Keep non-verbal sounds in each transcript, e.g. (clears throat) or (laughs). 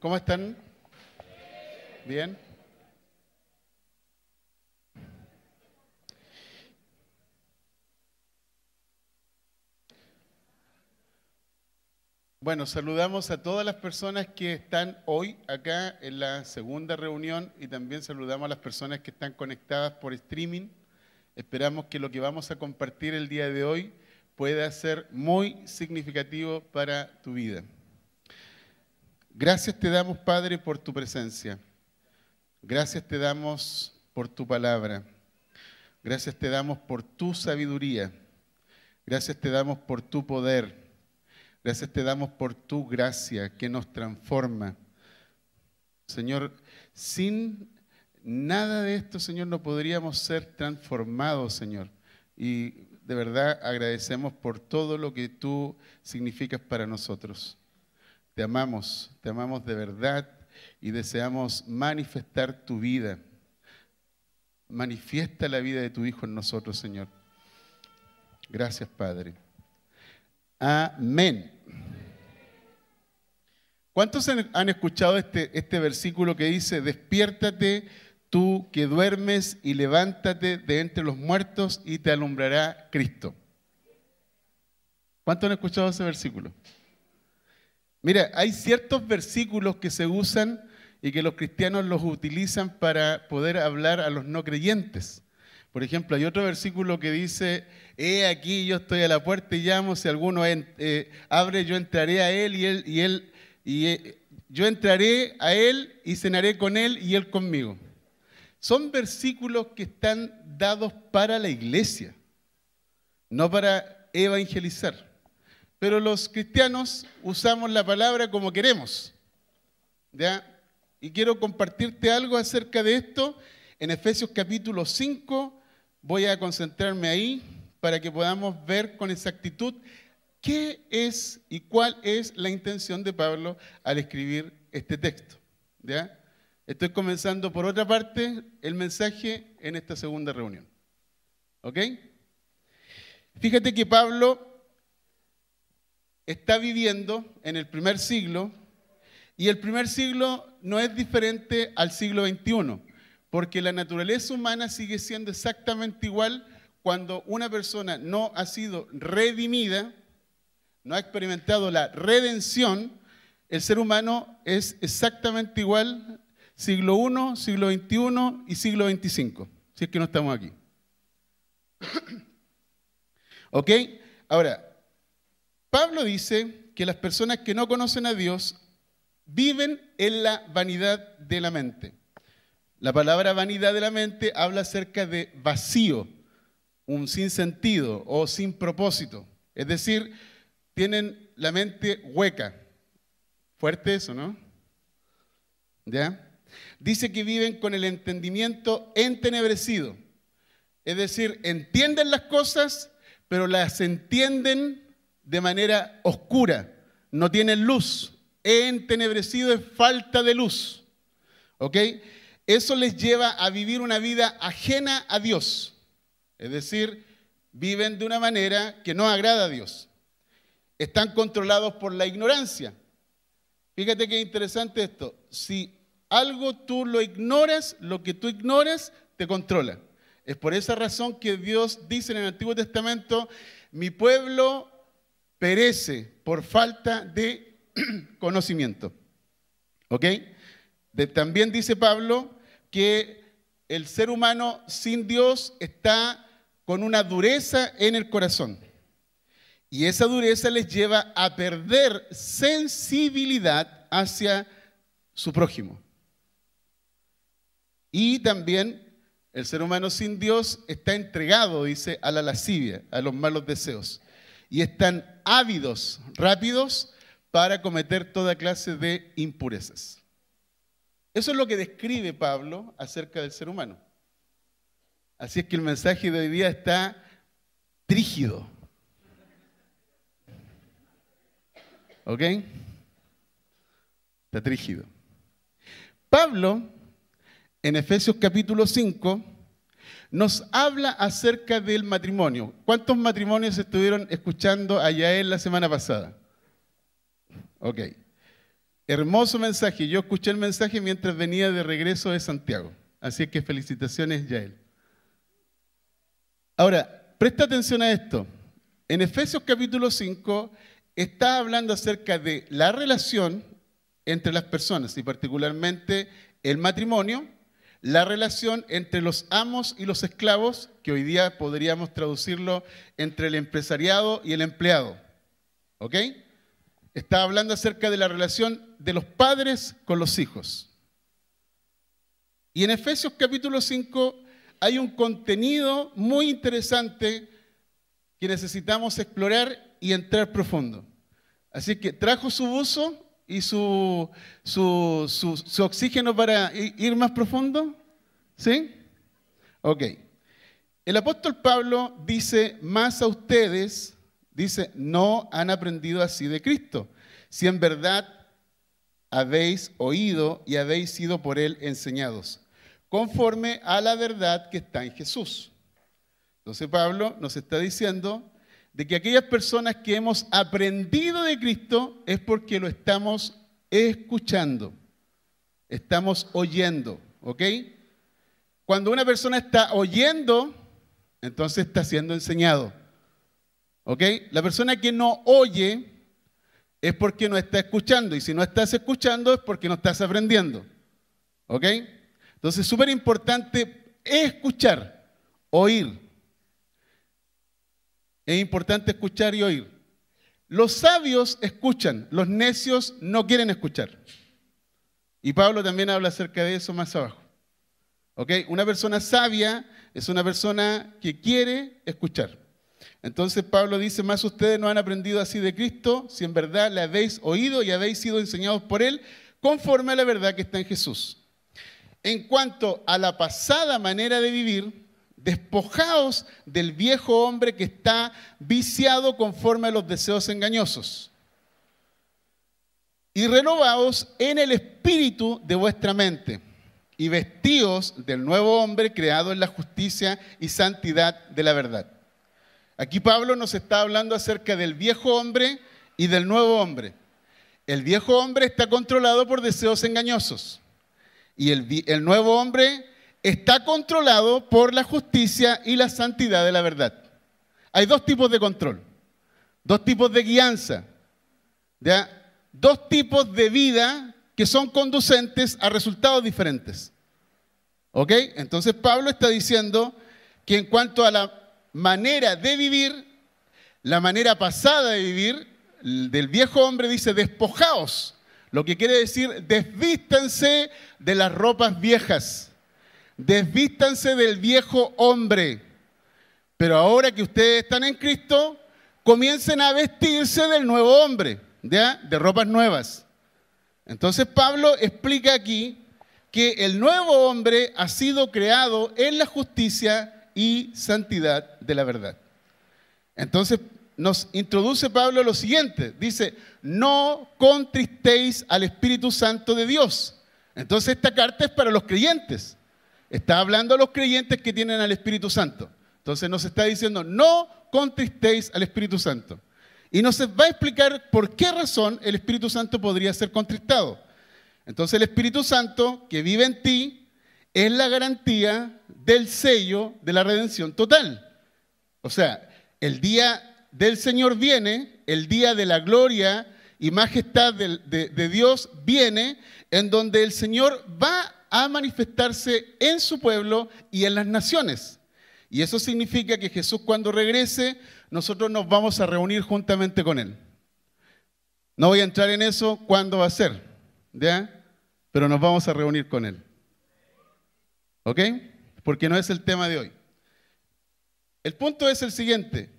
¿Cómo están? ¿Bien? Bueno, saludamos a todas las personas que están hoy acá en la segunda reunión y también saludamos a las personas que están conectadas por streaming. Esperamos que lo que vamos a compartir el día de hoy pueda ser muy significativo para tu vida. Gracias te damos, Padre, por tu presencia. Gracias te damos por tu palabra. Gracias te damos por tu sabiduría. Gracias te damos por tu poder. Gracias te damos por tu gracia que nos transforma. Señor, sin nada de esto, Señor, no podríamos ser transformados, Señor. Y de verdad agradecemos por todo lo que tú significas para nosotros. Te amamos, te amamos de verdad y deseamos manifestar tu vida. Manifiesta la vida de tu Hijo en nosotros, Señor. Gracias, Padre. Amén. ¿Cuántos han escuchado este, este versículo que dice, despiértate tú que duermes y levántate de entre los muertos y te alumbrará Cristo? ¿Cuántos han escuchado ese versículo? Mira, hay ciertos versículos que se usan y que los cristianos los utilizan para poder hablar a los no creyentes. Por ejemplo, hay otro versículo que dice, he aquí yo estoy a la puerta y llamo, si alguno eh, abre, yo entraré a él y él, y él, y eh, yo entraré a él y cenaré con él y él conmigo. Son versículos que están dados para la iglesia, no para evangelizar. Pero los cristianos usamos la palabra como queremos. ¿ya? Y quiero compartirte algo acerca de esto en Efesios capítulo 5, voy a concentrarme ahí para que podamos ver con exactitud qué es y cuál es la intención de Pablo al escribir este texto. ¿ya? Estoy comenzando por otra parte el mensaje en esta segunda reunión. ¿Ok? Fíjate que Pablo está viviendo en el primer siglo y el primer siglo no es diferente al siglo XXI. Porque la naturaleza humana sigue siendo exactamente igual cuando una persona no ha sido redimida, no ha experimentado la redención, el ser humano es exactamente igual siglo I, siglo XXI y siglo XXV, si es que no estamos aquí. (coughs) ¿Ok? Ahora, Pablo dice que las personas que no conocen a Dios viven en la vanidad de la mente. La palabra vanidad de la mente habla acerca de vacío, un sinsentido o sin propósito. Es decir, tienen la mente hueca. Fuerte eso, ¿no? ¿Ya? Dice que viven con el entendimiento entenebrecido. Es decir, entienden las cosas, pero las entienden de manera oscura. No tienen luz. Entenebrecido es falta de luz. ¿Ok? eso les lleva a vivir una vida ajena a Dios. Es decir, viven de una manera que no agrada a Dios. Están controlados por la ignorancia. Fíjate qué interesante esto. Si algo tú lo ignoras, lo que tú ignoras te controla. Es por esa razón que Dios dice en el Antiguo Testamento, mi pueblo perece por falta de (clears throat) conocimiento. ¿Ok? también dice Pablo que el ser humano sin Dios está con una dureza en el corazón. Y esa dureza les lleva a perder sensibilidad hacia su prójimo. Y también el ser humano sin Dios está entregado, dice, a la lascivia, a los malos deseos. Y están ávidos, rápidos, para cometer toda clase de impurezas. Eso es lo que describe Pablo acerca del ser humano. Así es que el mensaje de hoy día está trígido. ¿Ok? Está trígido. Pablo, en Efesios capítulo 5, nos habla acerca del matrimonio. ¿Cuántos matrimonios estuvieron escuchando allá en la semana pasada? Ok. Hermoso mensaje. Yo escuché el mensaje mientras venía de regreso de Santiago. Así que felicitaciones, Yael. Ahora, presta atención a esto. En Efesios capítulo 5 está hablando acerca de la relación entre las personas y particularmente el matrimonio, la relación entre los amos y los esclavos, que hoy día podríamos traducirlo entre el empresariado y el empleado. ¿Ok? Está hablando acerca de la relación de los padres con los hijos. Y en Efesios capítulo 5 hay un contenido muy interesante que necesitamos explorar y entrar profundo. Así que trajo su buzo y su, su, oxígeno para ir más profundo. ¿Sí? Ok. El apóstol Pablo dice más a ustedes, dice, no han aprendido así de Cristo. Si en verdad habéis oído y habéis sido por él enseñados, conforme a la verdad que está en Jesús. Entonces Pablo nos está diciendo de que aquellas personas que hemos aprendido de Cristo es porque lo estamos escuchando, estamos oyendo, ¿ok? Cuando una persona está oyendo, entonces está siendo enseñado, ¿ok? La persona que no oye es porque no está escuchando, y si no estás escuchando es porque no estás aprendiendo, ¿ok? Entonces es súper importante escuchar, oír. Es importante escuchar y oír. Los sabios escuchan, los necios no quieren escuchar. Y Pablo también habla acerca de eso más abajo. ¿Ok? Una persona sabia es una persona que quiere escuchar. Entonces Pablo dice, más ustedes no han aprendido así de Cristo, si en verdad le habéis oído y habéis sido enseñados por Él, conforme a la verdad que está en Jesús. En cuanto a la pasada manera de vivir, despojaos del viejo hombre que está viciado conforme a los deseos engañosos. Y renovaos en el espíritu de vuestra mente y vestíos del nuevo hombre creado en la justicia y santidad de la verdad. Aquí Pablo nos está hablando acerca del viejo hombre y del nuevo hombre. El viejo hombre está controlado por deseos engañosos. Y el, nuevo hombre está controlado por la justicia y la santidad de la verdad. Hay dos tipos de control, dos tipos de guianza, dos tipos de vida que son conducentes a resultados diferentes. ¿Ok? Entonces Pablo está diciendo que en cuanto a la manera de vivir, la manera pasada de vivir, del viejo hombre dice, despojaos lo que quiere decir, desvístanse de las ropas viejas, desvístanse del viejo hombre. Pero ahora que ustedes están en Cristo, comiencen a vestirse del nuevo hombre, de ropas nuevas. Entonces Pablo explica aquí que el nuevo hombre ha sido creado en la justicia y santidad de la verdad. Entonces nos introduce Pablo lo siguiente. Dice, no contristéis al Espíritu Santo de Dios. Entonces esta carta es para los creyentes. Está hablando a los creyentes que tienen al Espíritu Santo. Entonces nos está diciendo, no contristéis al Espíritu Santo. Y nos va a explicar por qué razón el Espíritu Santo podría ser contristado. Entonces el Espíritu Santo que vive en ti es la garantía del sello de la redención total. O sea, el día del Señor viene, el día de la gloria y majestad de, Dios viene, en donde el Señor va a manifestarse en su pueblo y en las naciones. Y eso significa que Jesús cuando regrese, nosotros nos vamos a reunir juntamente con Él. No voy a entrar en eso cuándo va a ser, ¿ya? Pero nos vamos a reunir con Él. ¿Ok? Porque no es el tema de hoy. El punto es el siguiente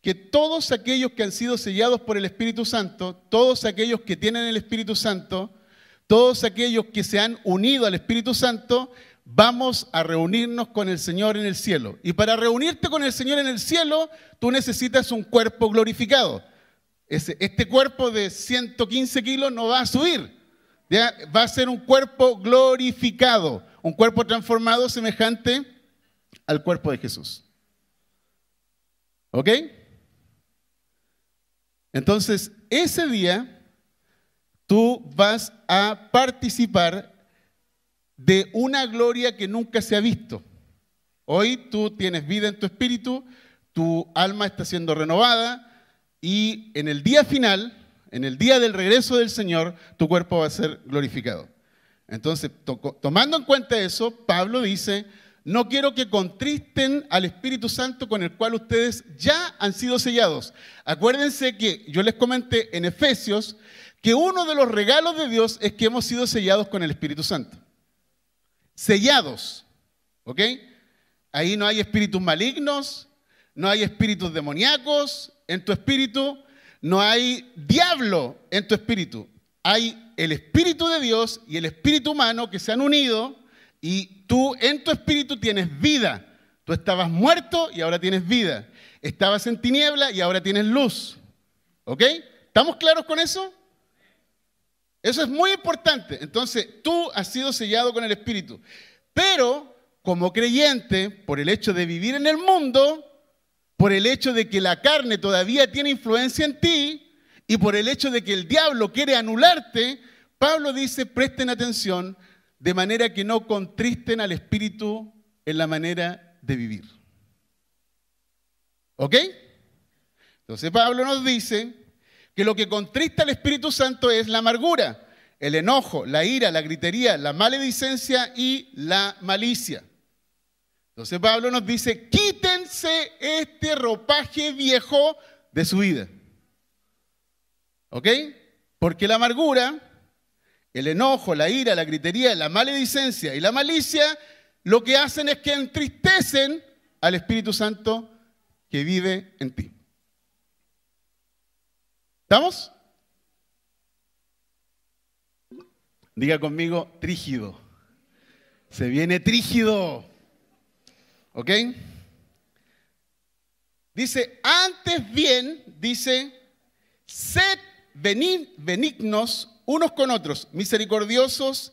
que todos aquellos que han sido sellados por el Espíritu Santo, todos aquellos que tienen el Espíritu Santo, todos aquellos que se han unido al Espíritu Santo, vamos a reunirnos con el Señor en el cielo. Y para reunirte con el Señor en el cielo, tú necesitas un cuerpo glorificado. Este cuerpo de 115 kilos no va a subir, va a ser un cuerpo glorificado, un cuerpo transformado semejante al cuerpo de Jesús. ¿Ok? Entonces, ese día, tú vas a participar de una gloria que nunca se ha visto. Hoy tú tienes vida en tu espíritu, tu alma está siendo renovada y en el día final, en el día del regreso del Señor, tu cuerpo va a ser glorificado. Entonces, tomando en cuenta eso, Pablo dice, no quiero que contristen al Espíritu Santo con el cual ustedes ya han sido sellados. Acuérdense que yo les comenté en Efesios que uno de los regalos de Dios es que hemos sido sellados con el Espíritu Santo. Sellados, ¿ok? Ahí no hay espíritus malignos, no hay espíritus demoníacos en tu espíritu, no hay diablo en tu espíritu. Hay el Espíritu de Dios y el Espíritu humano que se han unido y tú en tu espíritu tienes vida. Tú estabas muerto y ahora tienes vida. Estabas en tiniebla y ahora tienes luz. ¿Ok? ¿Estamos claros con eso? Eso es muy importante. Entonces, tú has sido sellado con el Espíritu. Pero, como creyente, por el hecho de vivir en el mundo, por el hecho de que la carne todavía tiene influencia en ti y por el hecho de que el diablo quiere anularte, Pablo dice, presten atención de manera que no contristen al Espíritu en la manera de vivir. ¿Ok? Entonces Pablo nos dice que lo que contrista al Espíritu Santo es la amargura, el enojo, la ira, la gritería, la maledicencia y la malicia. Entonces Pablo nos dice, quítense este ropaje viejo de su vida. ¿Ok? Porque la amargura, el enojo, la ira, la gritería, la maledicencia y la malicia, lo que hacen es que entristecen al Espíritu Santo que vive en ti. ¿Estamos? Diga conmigo, trígido. Se viene trígido. ¿Ok? Dice, antes bien, dice, sed benignos unos con otros, misericordiosos,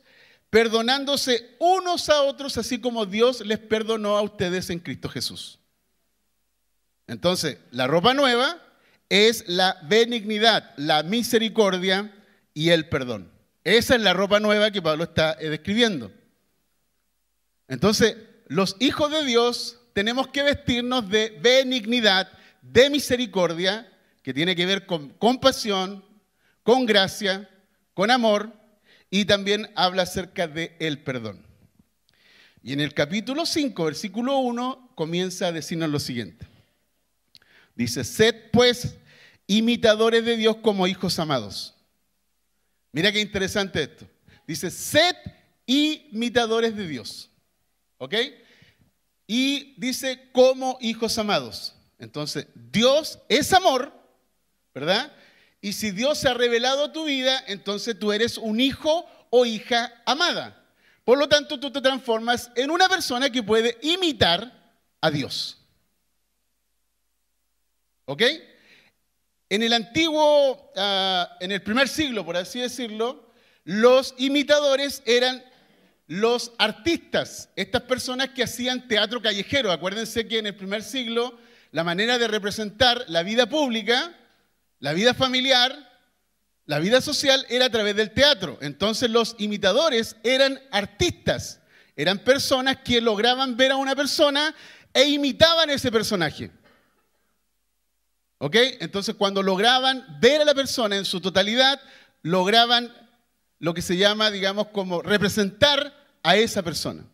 perdonándose unos a otros, así como Dios les perdonó a ustedes en Cristo Jesús. Entonces, la ropa nueva es la benignidad, la misericordia y el perdón. Esa es la ropa nueva que Pablo está eh, describiendo. Entonces, los hijos de Dios tenemos que vestirnos de benignidad, de misericordia, que tiene que ver con compasión, con gracia, con amor, y también habla acerca del el perdón. Y en el capítulo 5, versículo 1, comienza a decirnos lo siguiente. Dice, sed pues imitadores de Dios como hijos amados. Mira qué interesante esto. Dice, sed imitadores de Dios. ¿Ok? Y dice, como hijos amados. Entonces, Dios es amor, ¿verdad? Y si Dios se ha revelado tu vida, entonces tú eres un hijo o hija amada. Por lo tanto, tú te transformas en una persona que puede imitar a Dios. ¿Ok? En el antiguo, ah, en el primer siglo, por así decirlo, los imitadores eran los artistas, estas personas que hacían teatro callejero. Acuérdense que en el primer siglo la manera de representar la vida pública, la vida familiar, la vida social era a través del teatro. Entonces los imitadores eran artistas, eran personas que lograban ver a una persona e imitaban ese personaje. ¿Ok? Entonces cuando lograban ver a la persona en su totalidad, lograban lo que se llama, digamos, como representar a esa persona.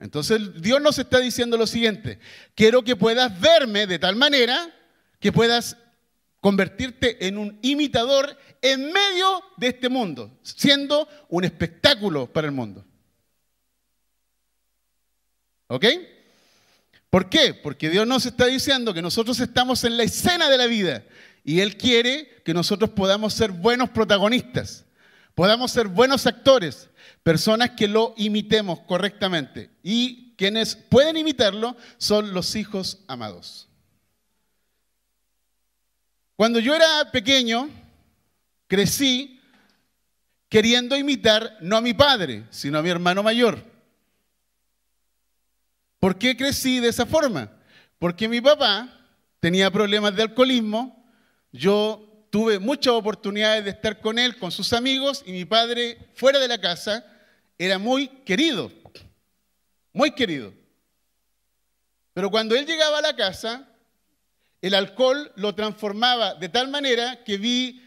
Entonces Dios nos está diciendo lo siguiente, quiero que puedas verme de tal manera que puedas convertirte en un imitador en medio de este mundo, siendo un espectáculo para el mundo. ¿Ok? ¿Por qué? Porque Dios nos está diciendo que nosotros estamos en la escena de la vida y Él quiere que nosotros podamos ser buenos protagonistas podamos ser buenos actores, personas que lo imitemos correctamente. Y quienes pueden imitarlo son los hijos amados. Cuando yo era pequeño, crecí queriendo imitar no a mi padre, sino a mi hermano mayor. ¿Por qué crecí de esa forma? Porque mi papá tenía problemas de alcoholismo, yo tuve muchas oportunidades de estar con él, con sus amigos, y mi padre, fuera de la casa, era muy querido, muy querido. Pero cuando él llegaba a la casa, el alcohol lo transformaba de tal manera que vi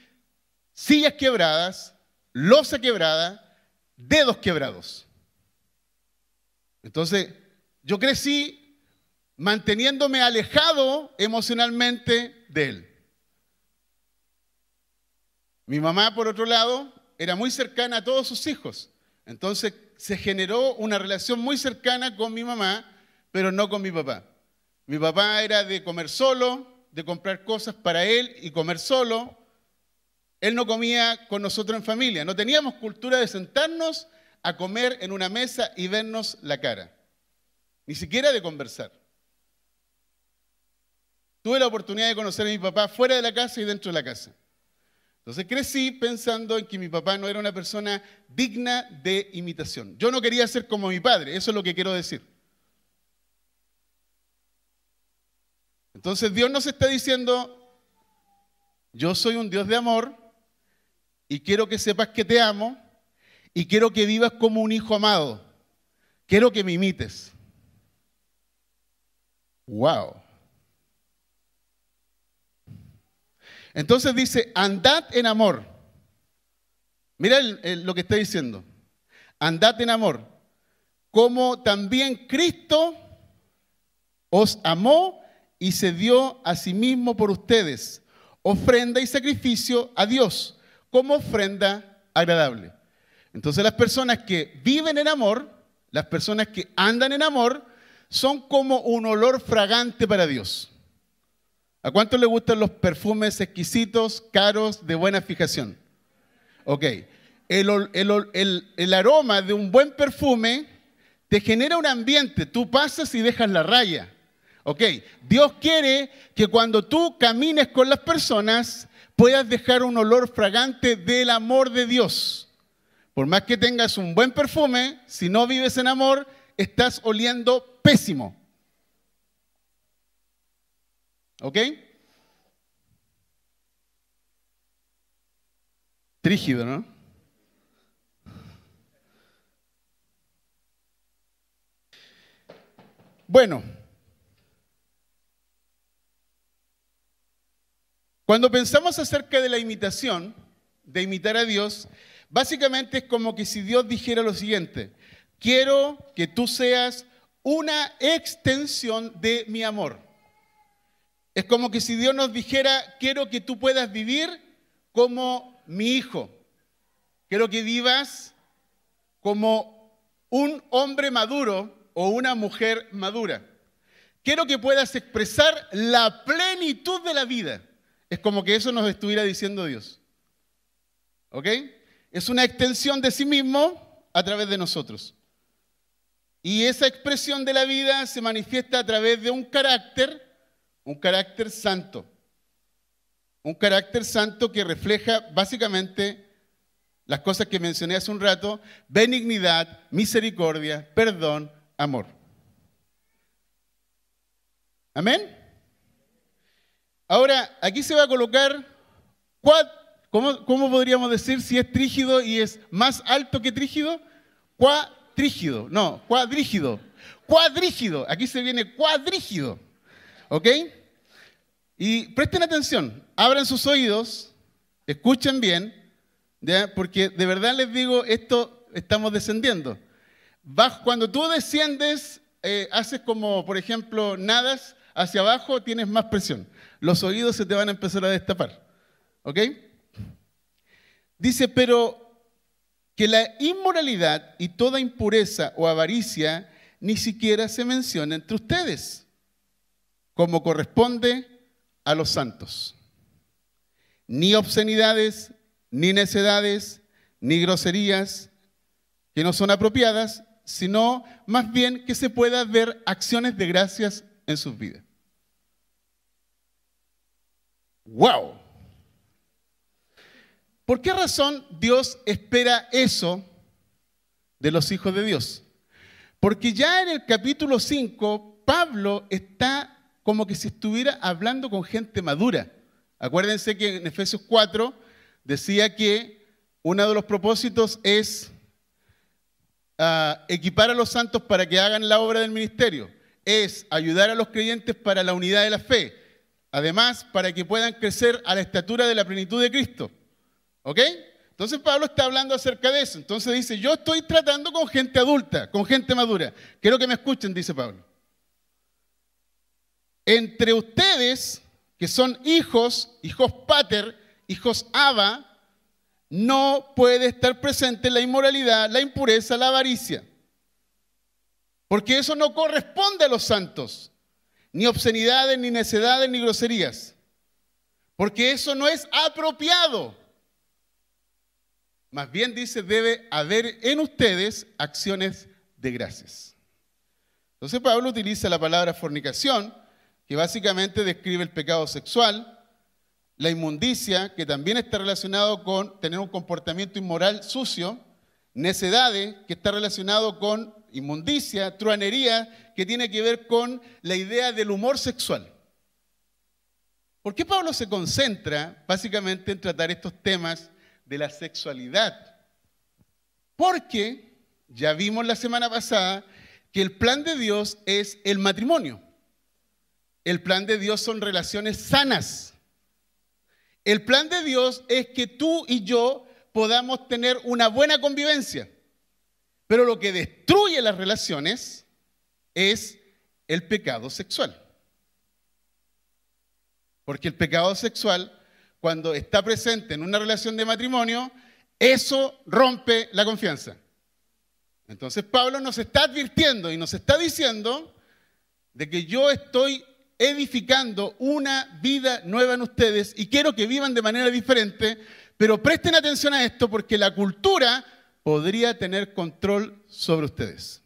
sillas quebradas, losa quebrada, dedos quebrados. Entonces, yo crecí manteniéndome alejado emocionalmente de él. Mi mamá, por otro lado, era muy cercana a todos sus hijos. Entonces se generó una relación muy cercana con mi mamá, pero no con mi papá. Mi papá era de comer solo, de comprar cosas para él y comer solo. Él no comía con nosotros en familia. No teníamos cultura de sentarnos a comer en una mesa y vernos la cara. Ni siquiera de conversar. Tuve la oportunidad de conocer a mi papá fuera de la casa y dentro de la casa. Entonces crecí pensando en que mi papá no era una persona digna de imitación. Yo no quería ser como mi padre, eso es lo que quiero decir. Entonces Dios nos está diciendo, yo soy un Dios de amor y quiero que sepas que te amo y quiero que vivas como un hijo amado. Quiero que me imites. Wow. Entonces dice, andad en amor. Mira lo que está diciendo. Andad en amor, como también Cristo os amó y se dio a sí mismo por ustedes, ofrenda y sacrificio a Dios, como ofrenda agradable. Entonces las personas que viven en amor, las personas que andan en amor, son como un olor fragante para Dios. ¿A cuántos le gustan los perfumes exquisitos, caros, de buena fijación? Ok. El, aroma de un buen perfume te genera un ambiente. Tú pasas y dejas la raya. Ok. Dios quiere que cuando tú camines con las personas puedas dejar un olor fragante del amor de Dios. Por más que tengas un buen perfume, si no vives en amor, estás oliendo pésimo. ¿Ok? Trígido, ¿no? Bueno, cuando pensamos acerca de la imitación, de imitar a Dios, básicamente es como que si Dios dijera lo siguiente, quiero que tú seas una extensión de mi amor. Es como que si Dios nos dijera, quiero que tú puedas vivir como mi hijo. Quiero que vivas como un hombre maduro o una mujer madura. Quiero que puedas expresar la plenitud de la vida. Es como que eso nos estuviera diciendo Dios. ¿Ok? Es una extensión de sí mismo a través de nosotros. Y esa expresión de la vida se manifiesta a través de un carácter un carácter santo. Un carácter santo que refleja básicamente las cosas que mencioné hace un rato, benignidad, misericordia, perdón, amor. Amén. Ahora, aquí se va a colocar, ¿cómo, ¿cómo, podríamos decir si es trígido y es más alto que trígido? Cuatrígido, no, cuadrígido. Cuadrígido, aquí se viene cuadrígido. ¿Ok? Y presten atención, abran sus oídos, escuchen bien, porque de verdad les digo, esto estamos descendiendo. cuando tú desciendes, eh, haces como, por ejemplo, nadas hacia abajo, tienes más presión. Los oídos se te van a empezar a destapar. ¿Ok? Dice, pero que la inmoralidad y toda impureza o avaricia ni siquiera se menciona entre ustedes como corresponde a los santos. Ni obscenidades, ni necedades, ni groserías que no son apropiadas, sino más bien que se pueda ver acciones de gracias en sus vidas. ¡Wow! ¿Por qué razón Dios espera eso de los hijos de Dios? Porque ya en el capítulo 5, Pablo está como que si estuviera hablando con gente madura Acuérdense que en Efesios 4 decía que uno de los propósitos es ah, equipar a los santos para que hagan la obra del ministerio, es ayudar a los creyentes para la unidad de la fe, además para que puedan crecer a la estatura de la plenitud de Cristo. ¿Ok? Entonces Pablo está hablando acerca de eso. Entonces dice, yo estoy tratando con gente adulta, con gente madura. Quiero que me escuchen, dice Pablo. Entre ustedes, que son hijos, hijos pater, hijos aba, no puede estar presente la inmoralidad, la impureza, la avaricia. Porque eso no corresponde a los santos. Ni obscenidades, ni necedades, ni groserías. Porque eso no es apropiado. Más bien dice, debe haber en ustedes acciones de gracias. Entonces Pablo utiliza la palabra fornicación que básicamente describe el pecado sexual, la inmundicia, que también está relacionado con tener un comportamiento inmoral sucio, necedades, que está relacionado con inmundicia, truanería, que tiene que ver con la idea del humor sexual. ¿Por qué Pablo se concentra básicamente en tratar estos temas de la sexualidad? Porque ya vimos la semana pasada que el plan de Dios es el matrimonio. El plan de Dios son relaciones sanas. El plan de Dios es que tú y yo podamos tener una buena convivencia. Pero lo que destruye las relaciones es el pecado sexual. Porque el pecado sexual, cuando está presente en una relación de matrimonio, eso rompe la confianza. Entonces Pablo nos está advirtiendo y nos está diciendo de que yo estoy edificando una vida nueva en ustedes y quiero que vivan de manera diferente, pero presten atención a esto porque la cultura podría tener control sobre ustedes.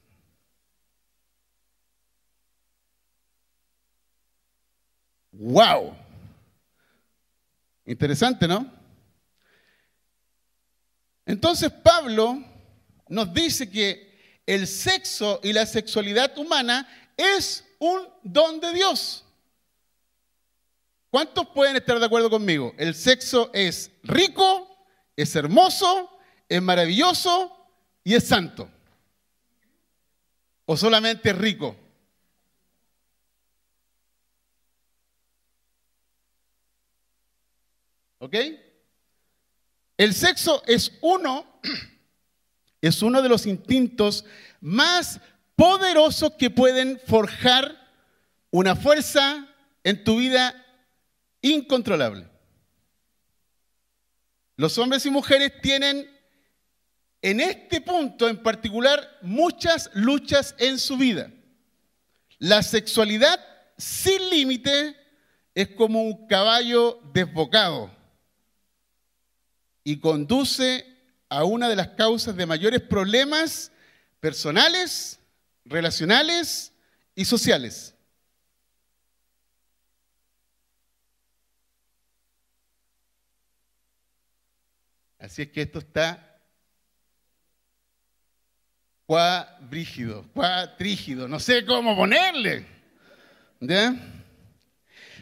¡Wow! Interesante, ¿no? Entonces Pablo nos dice que el sexo y la sexualidad humana es un don de Dios. ¿Cuántos pueden estar de acuerdo conmigo? El sexo es rico, es hermoso, es maravilloso y es santo. ¿O solamente es rico? ¿Ok? El sexo es uno, (clears throat) es uno de los instintos más poderosos que pueden forjar una fuerza en tu vida incontrolable. Los hombres y mujeres tienen en este punto en particular muchas luchas en su vida. La sexualidad sin límite es como un caballo desbocado y conduce a una de las causas de mayores problemas personales, relacionales y sociales. Así es que esto está cuadrígido, cuatrígido, no sé cómo ponerle.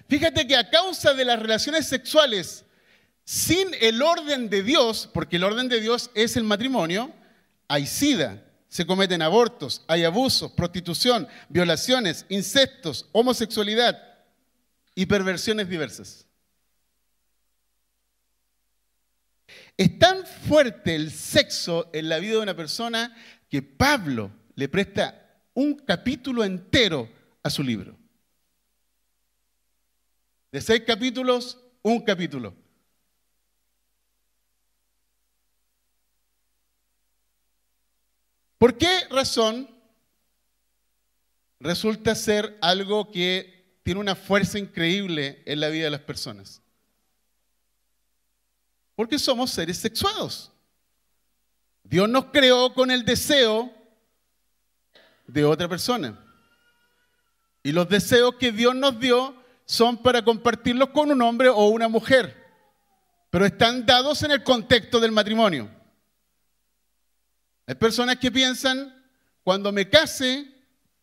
Fíjate que a causa de las relaciones sexuales sin el orden de Dios, porque el orden de Dios es el matrimonio, hay sida, se cometen abortos, hay abusos, prostitución, violaciones, incestos, homosexualidad y perversiones diversas. Es tan fuerte el sexo en la vida de una persona que Pablo le presta un capítulo entero a su libro. De seis capítulos, un capítulo. ¿Por qué razón resulta ser algo que tiene una fuerza increíble en la vida de las personas? Porque somos seres sexuados. Dios nos creó con el deseo de otra persona. Y los deseos que Dios nos dio son para compartirlos con un hombre o una mujer, pero están dados en el contexto del matrimonio. Hay personas que piensan, cuando me case,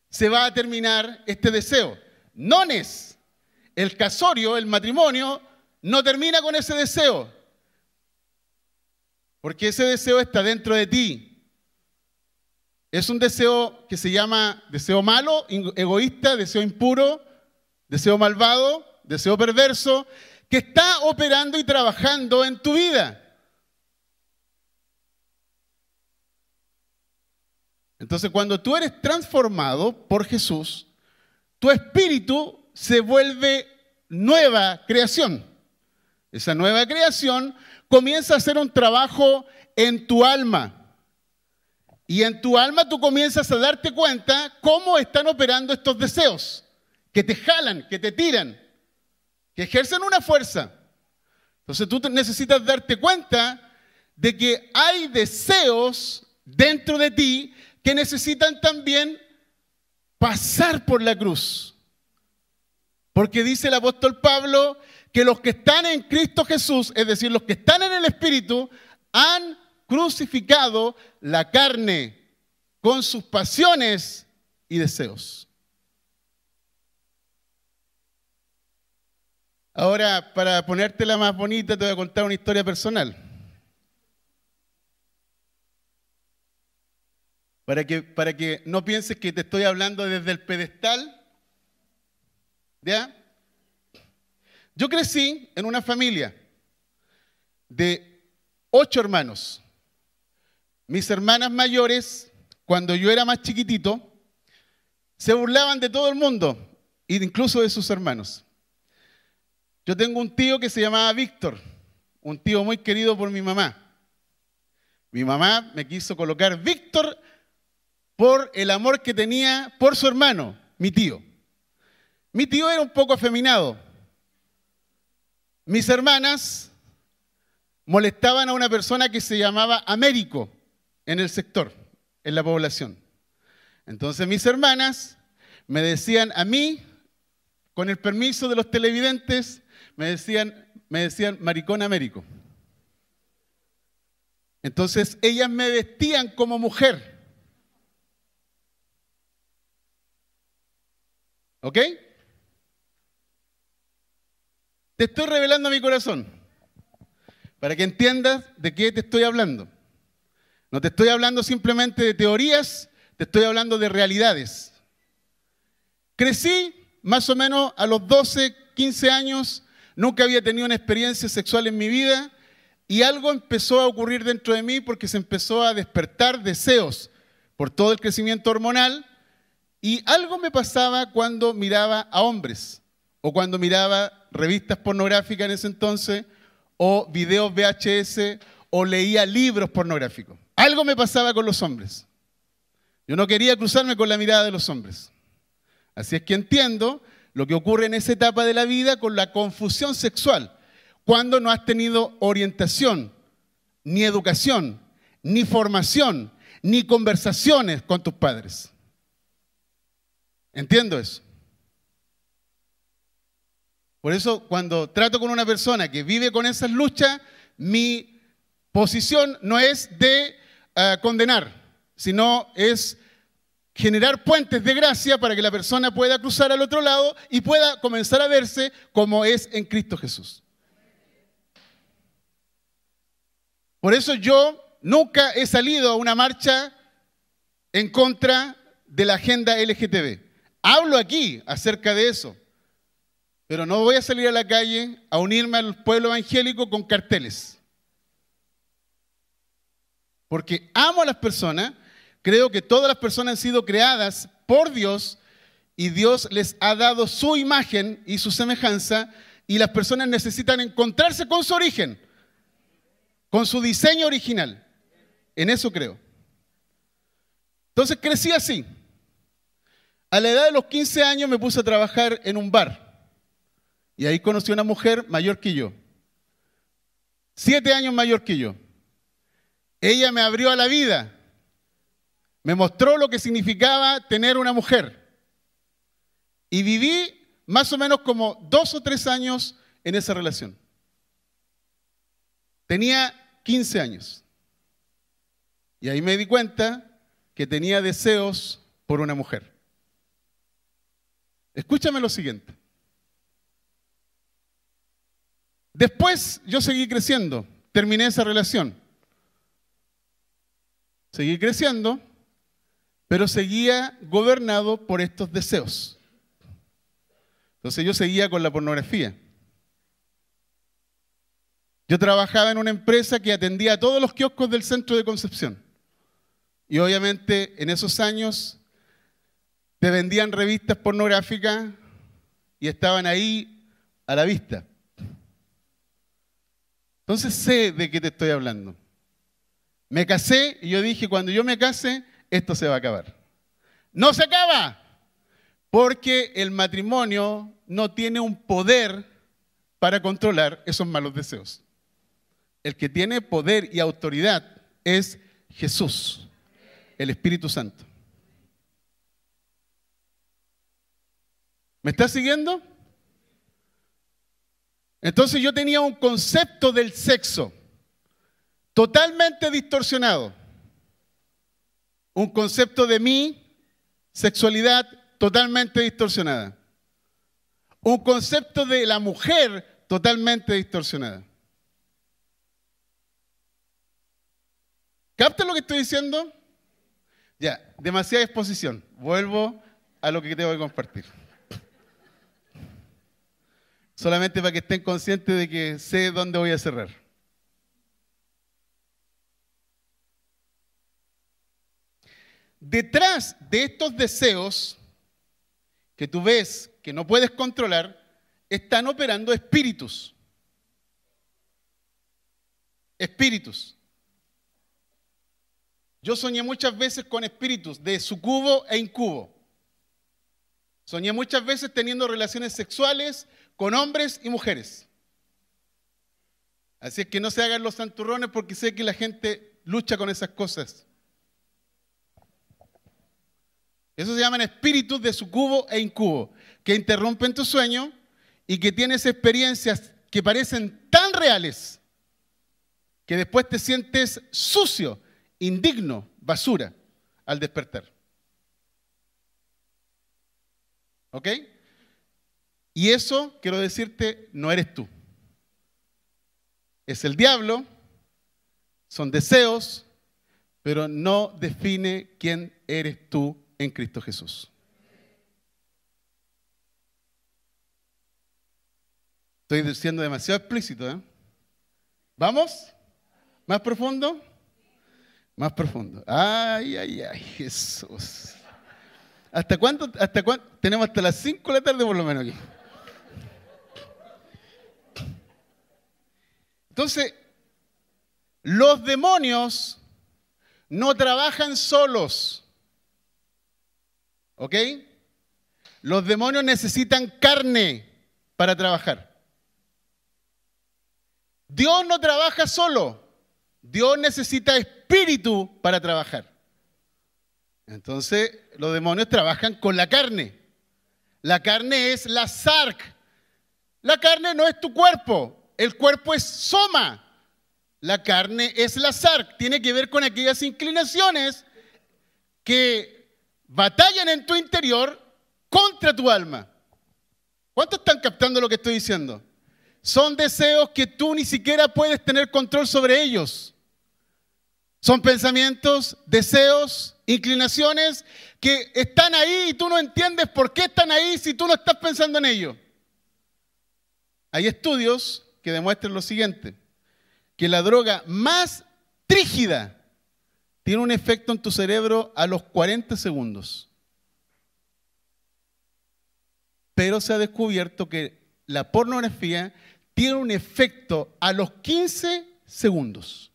se va a terminar este deseo. No es. El casorio, el matrimonio, no termina con ese deseo, porque ese deseo está dentro de ti. Es un deseo que se llama deseo malo, egoísta, deseo impuro, deseo malvado, deseo perverso, que está operando y trabajando en tu vida. Entonces, cuando tú eres transformado por Jesús, tu espíritu se vuelve nueva creación. Esa nueva creación comienza a hacer un trabajo en tu alma. Y en tu alma tú comienzas a darte cuenta cómo están operando estos deseos, que te jalan, que te tiran, que ejercen una fuerza. Entonces tú necesitas darte cuenta de que hay deseos dentro de ti que necesitan también pasar por la cruz. Porque dice el apóstol Pablo que los que están en Cristo Jesús, es decir, los que están en el Espíritu, han crucificado la carne con sus pasiones y deseos. Ahora, para ponértela más bonita, te voy a contar una historia personal. Para que, para que no pienses que te estoy hablando desde el pedestal. ¿Ya? Yo crecí en una familia de ocho hermanos. Mis hermanas mayores, cuando yo era más chiquitito, se burlaban de todo el mundo, incluso de sus hermanos. Yo tengo un tío que se llamaba Víctor, un tío muy querido por mi mamá. Mi mamá me quiso colocar Víctor por el amor que tenía por su hermano, mi tío. Mi tío era un poco afeminado, mis hermanas molestaban a una persona que se llamaba Américo en el sector, en la población. Entonces mis hermanas me decían a mí, con el permiso de los televidentes, me decían, me decían maricón Américo. Entonces ellas me vestían como mujer. ¿Ok? Te estoy revelando mi corazón para que entiendas de qué te estoy hablando. No te estoy hablando simplemente de teorías, te estoy hablando de realidades. Crecí más o menos a los 12, 15 años, nunca había tenido una experiencia sexual en mi vida y algo empezó a ocurrir dentro de mí porque se empezó a despertar deseos por todo el crecimiento hormonal y algo me pasaba cuando miraba a hombres o cuando miraba revistas pornográficas en ese entonces, o videos VHS, o leía libros pornográficos. Algo me pasaba con los hombres. Yo no quería cruzarme con la mirada de los hombres. Así es que entiendo lo que ocurre en esa etapa de la vida con la confusión sexual, cuando no has tenido orientación, ni educación, ni formación, ni conversaciones con tus padres. Entiendo eso. Por eso cuando trato con una persona que vive con esas luchas, mi posición no es de eh, condenar, sino es generar puentes de gracia para que la persona pueda cruzar al otro lado y pueda comenzar a verse como es en Cristo Jesús. Por eso yo nunca he salido a una marcha en contra de la agenda LGTB. Hablo aquí acerca de eso. Pero no voy a salir a la calle a unirme al pueblo evangélico con carteles. Porque amo a las personas, creo que todas las personas han sido creadas por Dios y Dios les ha dado su imagen y su semejanza y las personas necesitan encontrarse con su origen, con su diseño original. En eso creo. Entonces crecí así. A la edad de los 15 años me puse a trabajar en un bar. Y ahí conocí a una mujer mayor que yo. Siete años mayor que yo. Ella me abrió a la vida. Me mostró lo que significaba tener una mujer. Y viví más o menos como dos o tres años en esa relación. Tenía 15 años. Y ahí me di cuenta que tenía deseos por una mujer. Escúchame lo siguiente. Después yo seguí creciendo, terminé esa relación. Seguí creciendo, pero seguía gobernado por estos deseos. Entonces yo seguía con la pornografía. Yo trabajaba en una empresa que atendía a todos los kioscos del centro de Concepción. Y obviamente en esos años te vendían revistas pornográficas y estaban ahí a la vista. Entonces sé de qué te estoy hablando. Me casé y yo dije, cuando yo me case, esto se va a acabar. No se acaba, porque el matrimonio no tiene un poder para controlar esos malos deseos. El que tiene poder y autoridad es Jesús, el Espíritu Santo. ¿Me estás siguiendo? Entonces yo tenía un concepto del sexo totalmente distorsionado. Un concepto de mi sexualidad totalmente distorsionada. Un concepto de la mujer totalmente distorsionada. ¿Capta lo que estoy diciendo? Ya, demasiada exposición. Vuelvo a lo que tengo que compartir. Solamente para que estén conscientes de que sé dónde voy a cerrar. Detrás de estos deseos que tú ves que no puedes controlar, están operando espíritus. Espíritus. Yo soñé muchas veces con espíritus de sucubo e incubo. Soñé muchas veces teniendo relaciones sexuales con hombres y mujeres. Así es que no se hagan los santurrones porque sé que la gente lucha con esas cosas. Eso se llaman espíritus de sucubo e incubo, que interrumpen tu sueño y que tienes experiencias que parecen tan reales que después te sientes sucio, indigno, basura al despertar. ¿Ok? Y eso, quiero decirte, no eres tú. Es el diablo, son deseos, pero no define quién eres tú en Cristo Jesús. Estoy siendo demasiado explícito. ¿eh? ¿Vamos? ¿Más profundo? Más profundo. Ay, ay, ay, Jesús. ¿Hasta cuánto? ¿Hasta cuánto? Tenemos hasta las 5 de la tarde por lo menos aquí. Entonces, los demonios no trabajan solos. ¿Ok? Los demonios necesitan carne para trabajar. Dios no trabaja solo. Dios necesita espíritu para trabajar. Entonces, los demonios trabajan con la carne. La carne es la sarc. La carne no es tu cuerpo. El cuerpo es soma. La carne es la sarc. Tiene que ver con aquellas inclinaciones que batallan en tu interior contra tu alma. ¿Cuántos están captando lo que estoy diciendo? Son deseos que tú ni siquiera puedes tener control sobre ellos. Son pensamientos, deseos, inclinaciones que están ahí y tú no entiendes por qué están ahí si tú no estás pensando en ello. Hay estudios que demuestran lo siguiente, que la droga más trígida tiene un efecto en tu cerebro a los 40 segundos. Pero se ha descubierto que la pornografía tiene un efecto a los 15 segundos.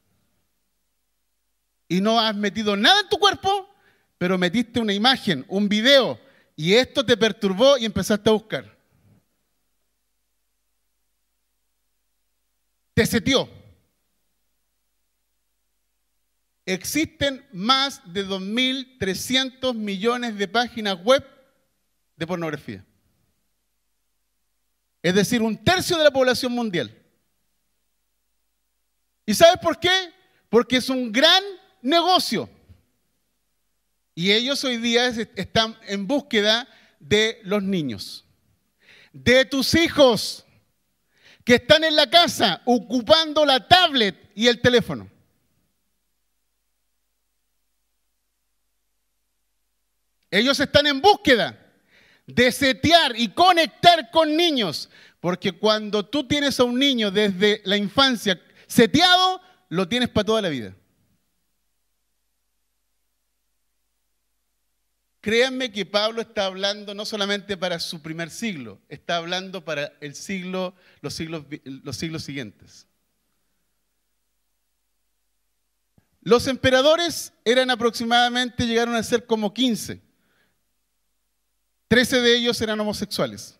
Y no has metido nada en tu cuerpo, pero metiste una imagen, un video, y esto te perturbó y empezaste a buscar. Te setió. Existen más de 2.300 millones de páginas web de pornografía. Es decir, un tercio de la población mundial. ¿Y sabes por qué? Porque es un gran negocio. Y ellos hoy día están en búsqueda de los niños, de tus hijos que están en la casa ocupando la tablet y el teléfono. Ellos están en búsqueda de setear y conectar con niños, porque cuando tú tienes a un niño desde la infancia seteado, lo tienes para toda la vida. Créanme que Pablo está hablando no solamente para su primer siglo, está hablando para el siglo, los siglos, los siglos siguientes. Los emperadores eran aproximadamente, llegaron a ser como 15. Trece de ellos eran homosexuales.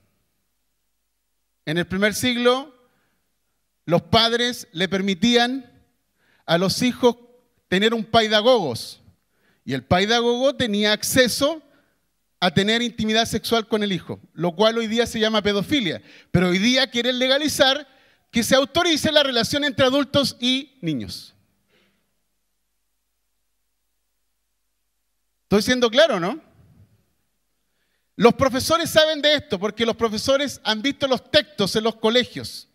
En el primer siglo, los padres le permitían a los hijos tener un paidagogos, y el paidagogo tenía acceso a tener intimidad sexual con el hijo, lo cual hoy día se llama pedofilia. Pero hoy día quieren legalizar que se autorice la relación entre adultos y niños. ¿Estoy siendo claro, no? Los profesores saben de esto porque los profesores han visto los textos en los colegios.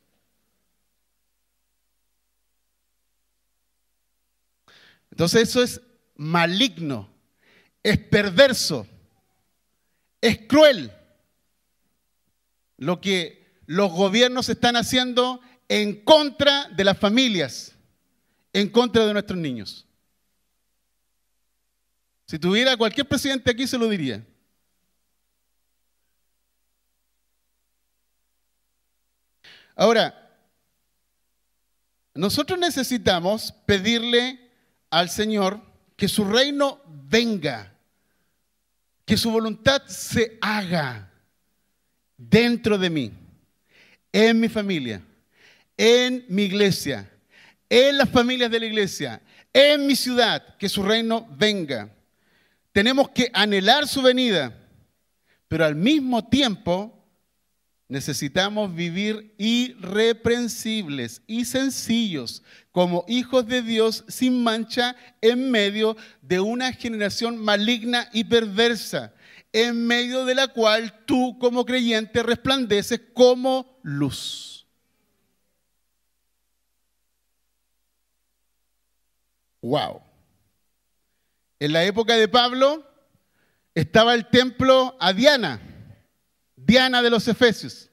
Entonces eso es maligno, es perverso, es cruel lo que los gobiernos están haciendo en contra de las familias, en contra de nuestros niños. Si tuviera cualquier presidente aquí se lo diría. Ahora, nosotros necesitamos pedirle al Señor que su reino venga, que su voluntad se haga dentro de mí, en mi familia, en mi iglesia, en las familias de la iglesia, en mi ciudad, que su reino venga. Tenemos que anhelar su venida, pero al mismo tiempo Necesitamos vivir irreprensibles y sencillos como hijos de Dios sin mancha en medio de una generación maligna y perversa, en medio de la cual tú como creyente resplandeces como luz. Wow. En la época de Pablo estaba el templo a Diana Diana de los Efesios.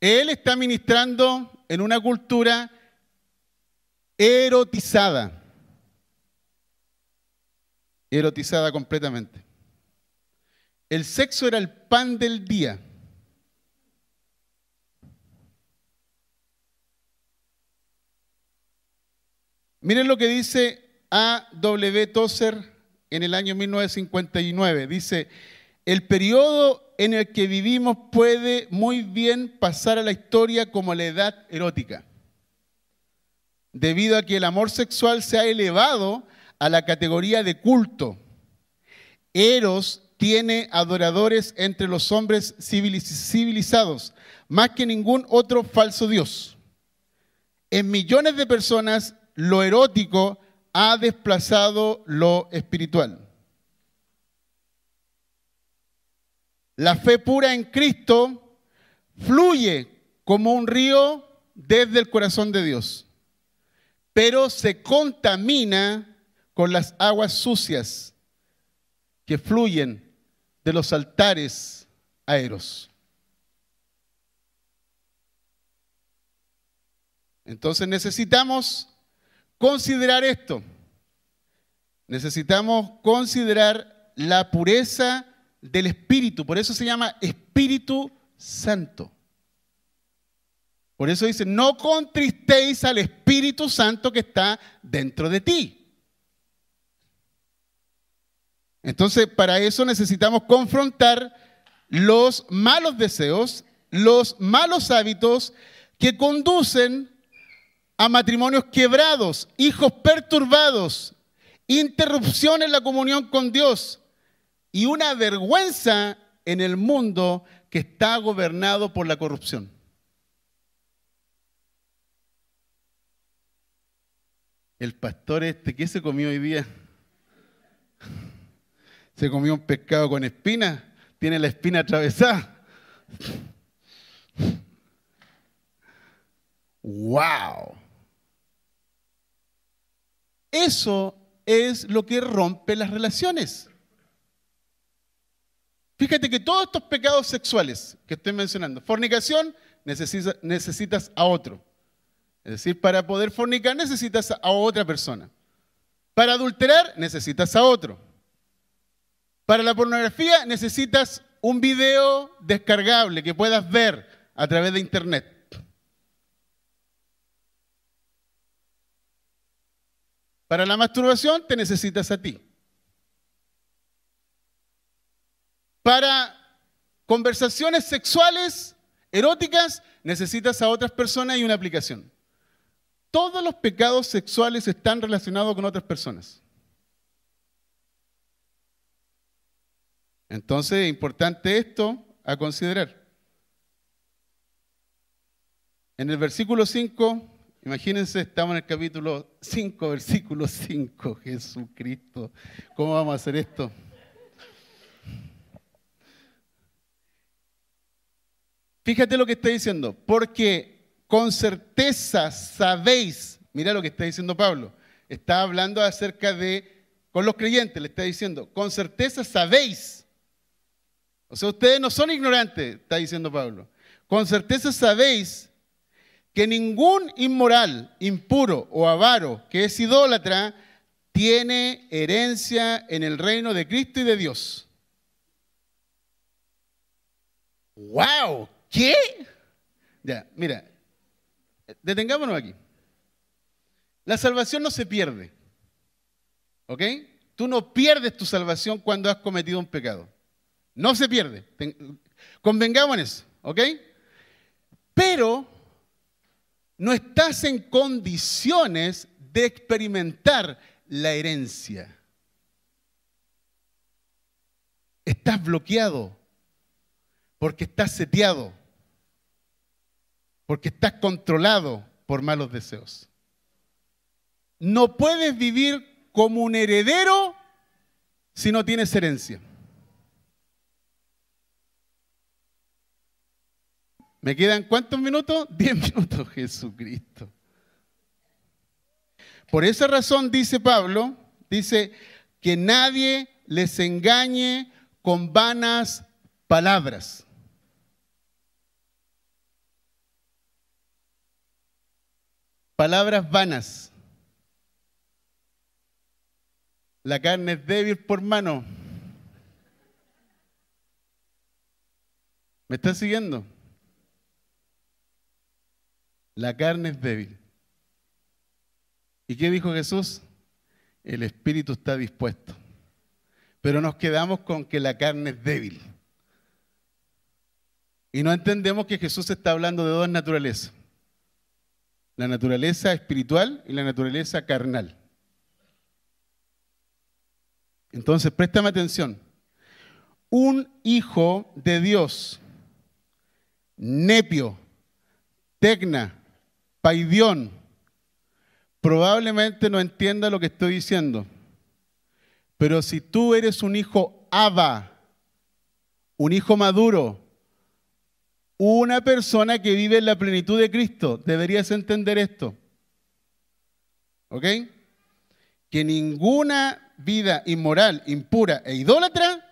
Él está ministrando en una cultura erotizada. Erotizada completamente. El sexo era el pan del día. Miren lo que dice A. W. Tozer en el año 1959. Dice, el periodo en el que vivimos puede muy bien pasar a la historia como la edad erótica, debido a que el amor sexual se ha elevado a la categoría de culto. Eros tiene adoradores entre los hombres civilizados, más que ningún otro falso dios. En millones de personas, lo erótico ha desplazado lo espiritual. La fe pura en Cristo fluye como un río desde el corazón de Dios, pero se contamina con las aguas sucias que fluyen de los altares aeros. Entonces necesitamos considerar esto. Necesitamos considerar la pureza del Espíritu. Por eso se llama Espíritu Santo. Por eso dice, no contristéis al Espíritu Santo que está dentro de ti. Entonces, para eso necesitamos confrontar los malos deseos, los malos hábitos que conducen a matrimonios quebrados, hijos perturbados, interrupción en la comunión con Dios y una vergüenza en el mundo que está gobernado por la corrupción. El pastor este, ¿qué se comió hoy día? (laughs) Se comió un pescado con espina, tiene la espina atravesada. (laughs) ¡Wow! Eso es lo que rompe las relaciones. Fíjate que todos estos pecados sexuales que estoy mencionando, fornicación, necesitas a otro. Es decir, para poder fornicar necesitas a otra persona. Para adulterar necesitas a otro. Para la pornografía necesitas un video descargable que puedas ver a través de internet. Para la masturbación te necesitas a ti. Para conversaciones sexuales, eróticas, necesitas a otras personas y una aplicación. Todos los pecados sexuales están relacionados con otras personas. Entonces es importante esto a considerar. En el versículo 5, imagínense, estamos en el capítulo 5, (laughs) versículo 5, Jesucristo. ¿Cómo vamos a hacer esto? Fíjate lo que está diciendo, porque con certeza sabéis, mira lo que está diciendo Pablo, está hablando acerca de, con los creyentes, le está diciendo, con certeza sabéis, o sea, ustedes no son ignorantes, está diciendo Pablo, con certeza sabéis que ningún inmoral, impuro o avaro que es idólatra tiene herencia en el reino de Cristo y de Dios. ¡Wow! ¿Qué? Ya, mira, detengámonos aquí. La salvación no se pierde. ¿Ok? Tú no pierdes tu salvación cuando has cometido un pecado. No se pierde. Convengamos en eso. ¿Ok? Pero no estás en condiciones de experimentar la herencia. Estás bloqueado porque estás seteado porque estás controlado por malos deseos. No puedes vivir como un heredero si no tienes herencia. ¿Me quedan cuántos minutos? (laughs) Diez minutos, Jesucristo. Por esa razón dice Pablo, dice que nadie les engañe con vanas palabras. Palabras vanas. La carne es débil por mano. ¿Me estás siguiendo? La carne es débil. ¿Y qué dijo Jesús? El espíritu está dispuesto. Pero nos quedamos con que la carne es débil. Y no entendemos que Jesús está hablando de dos naturalezas la naturaleza espiritual y la naturaleza carnal. Entonces, préstame atención. Un hijo de Dios, nepio, tecna, paidión, probablemente no entienda lo que estoy diciendo. Pero si tú eres un hijo aba, un hijo maduro, una persona que vive en la plenitud de Cristo. Deberías entender esto. ¿Ok? Que ninguna vida inmoral, impura e idólatra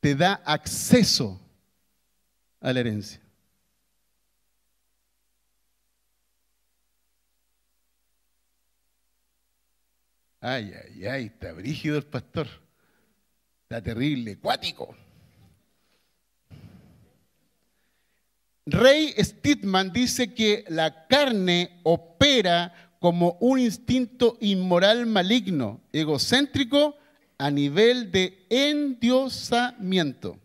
te da acceso a la herencia. Ay, ay, ay, está brígido el pastor. Está terrible, cuático. Rey Stidman dice que la carne opera como un instinto inmoral maligno, egocéntrico, a nivel de endiosamiento.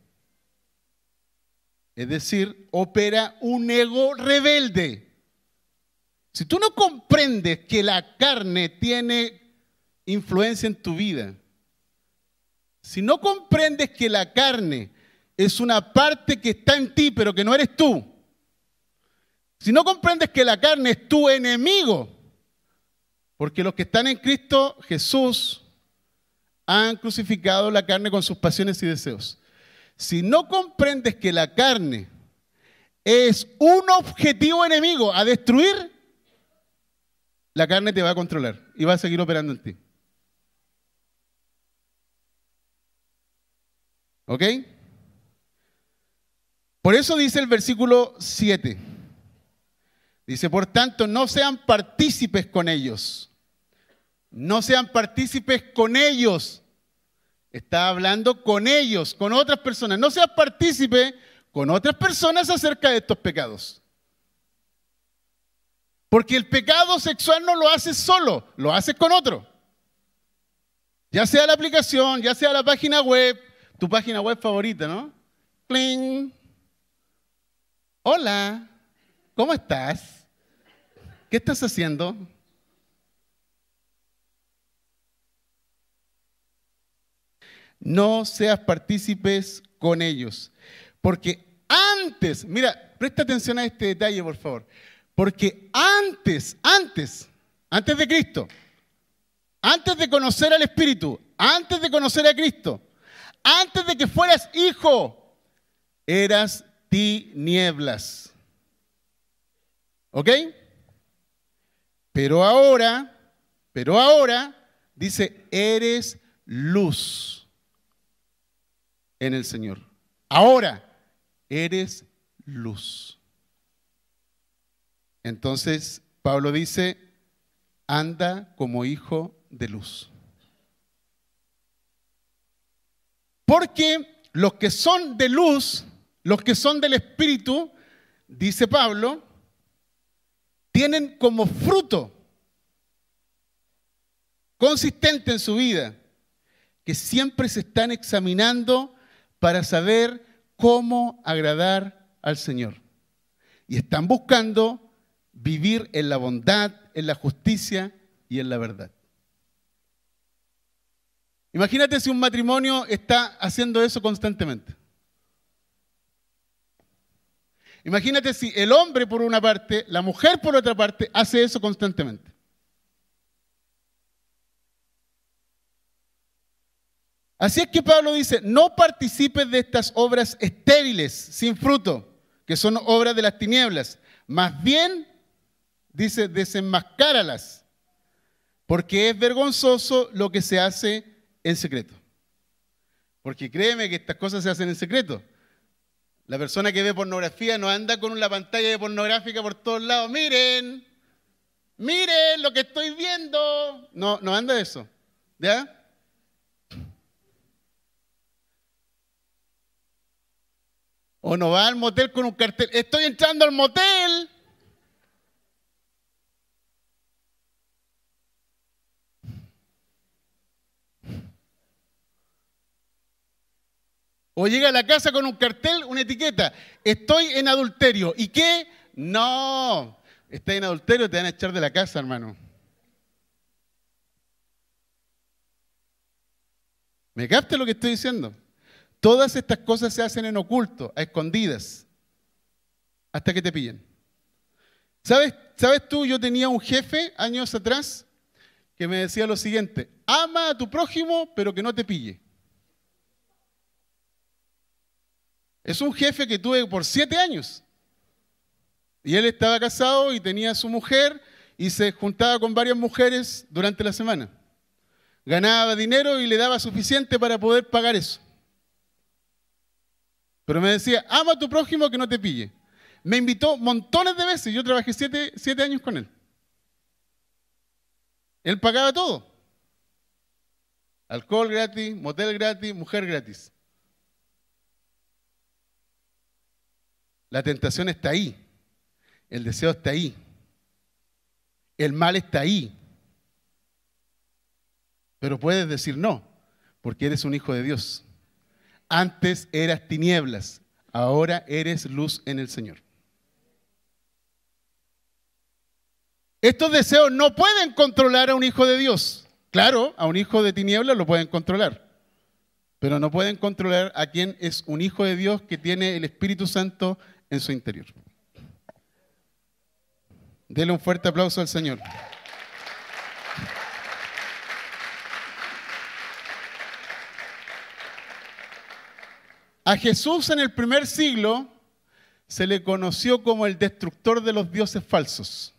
Es decir, opera un ego rebelde. Si tú no comprendes que la carne tiene influencia en tu vida, si no comprendes que la carne es una parte que está en ti, pero que no eres tú. Si no comprendes que la carne es tu enemigo, porque los que están en Cristo Jesús han crucificado la carne con sus pasiones y deseos. si no comprendes que la carne es un objetivo enemigo a destruir, la carne te va a controlar y va a seguir operando en ti. ¿Ok? Por eso dice el versículo 7. Dice, por tanto, no sean partícipes con ellos. No sean partícipes con ellos. Está hablando con ellos, con otras personas. No seas partícipe con otras personas acerca de estos pecados. Porque el pecado sexual no lo haces solo, lo haces con otro. Ya sea la aplicación, ya sea la página web, tu página web favorita, ¿no? ¡Cling! Hola, ¿cómo estás? ¿Qué estás haciendo? No seas partícipes con ellos. Porque antes, mira, presta atención a este detalle, por favor. Porque antes, antes, antes de Cristo, antes de conocer al Espíritu, antes de conocer a Cristo, antes de que fueras hijo, eras tinieblas. ¿Ok? Pero ahora, pero ahora, dice, eres luz en el Señor. Ahora, eres luz. Entonces, Pablo dice, anda como hijo de luz. Porque los que son de luz, los que son del Espíritu, dice Pablo, tienen como fruto consistente en su vida que siempre se están examinando para saber cómo agradar al Señor. Y están buscando vivir en la bondad, en la justicia y en la verdad. Imagínate si un matrimonio está haciendo eso constantemente. Imagínate si el hombre por una parte, la mujer por otra parte, hace eso constantemente. Así es que Pablo dice, no participes de estas obras estériles, sin fruto, que son obras de las tinieblas. Más bien, dice, desenmascáralas, porque es vergonzoso lo que se hace en secreto. Porque créeme que estas cosas se hacen en secreto. La persona que ve pornografía no anda con una pantalla de pornográfica por todos lados. Miren, miren lo que estoy viendo. No, no anda eso. ¿Ya? O no va al motel con un cartel. Estoy entrando al motel. O llega a la casa con un cartel, una etiqueta. Estoy en adulterio. ¿Y qué? No. Estás en adulterio, te van a echar de la casa, hermano. ¿Me capta lo que estoy diciendo? Todas estas cosas se hacen en oculto, a escondidas, hasta que te pillen. ¿Sabes, ¿Sabes tú? Yo tenía un jefe años atrás que me decía lo siguiente, ama a tu prójimo, pero que no te pille. Es un jefe que tuve por siete años. Y él estaba casado y tenía a su mujer y se juntaba con varias mujeres durante la semana. Ganaba dinero y le daba suficiente para poder pagar eso. Pero me decía, ama a tu prójimo que no te pille. Me invitó montones de veces. Yo trabajé siete, siete años con él. Él pagaba todo. Alcohol gratis, motel gratis, mujer gratis. La tentación está ahí. El deseo está ahí. El mal está ahí. Pero puedes decir no, porque eres un hijo de Dios. Antes eras tinieblas, ahora eres luz en el Señor. Estos deseos no pueden controlar a un hijo de Dios. Claro, a un hijo de tinieblas lo pueden controlar, pero no pueden controlar a quien es un hijo de Dios que tiene el Espíritu Santo en su interior. Dele un fuerte aplauso al Señor. A Jesús en el primer siglo se le conoció como el destructor de los dioses falsos.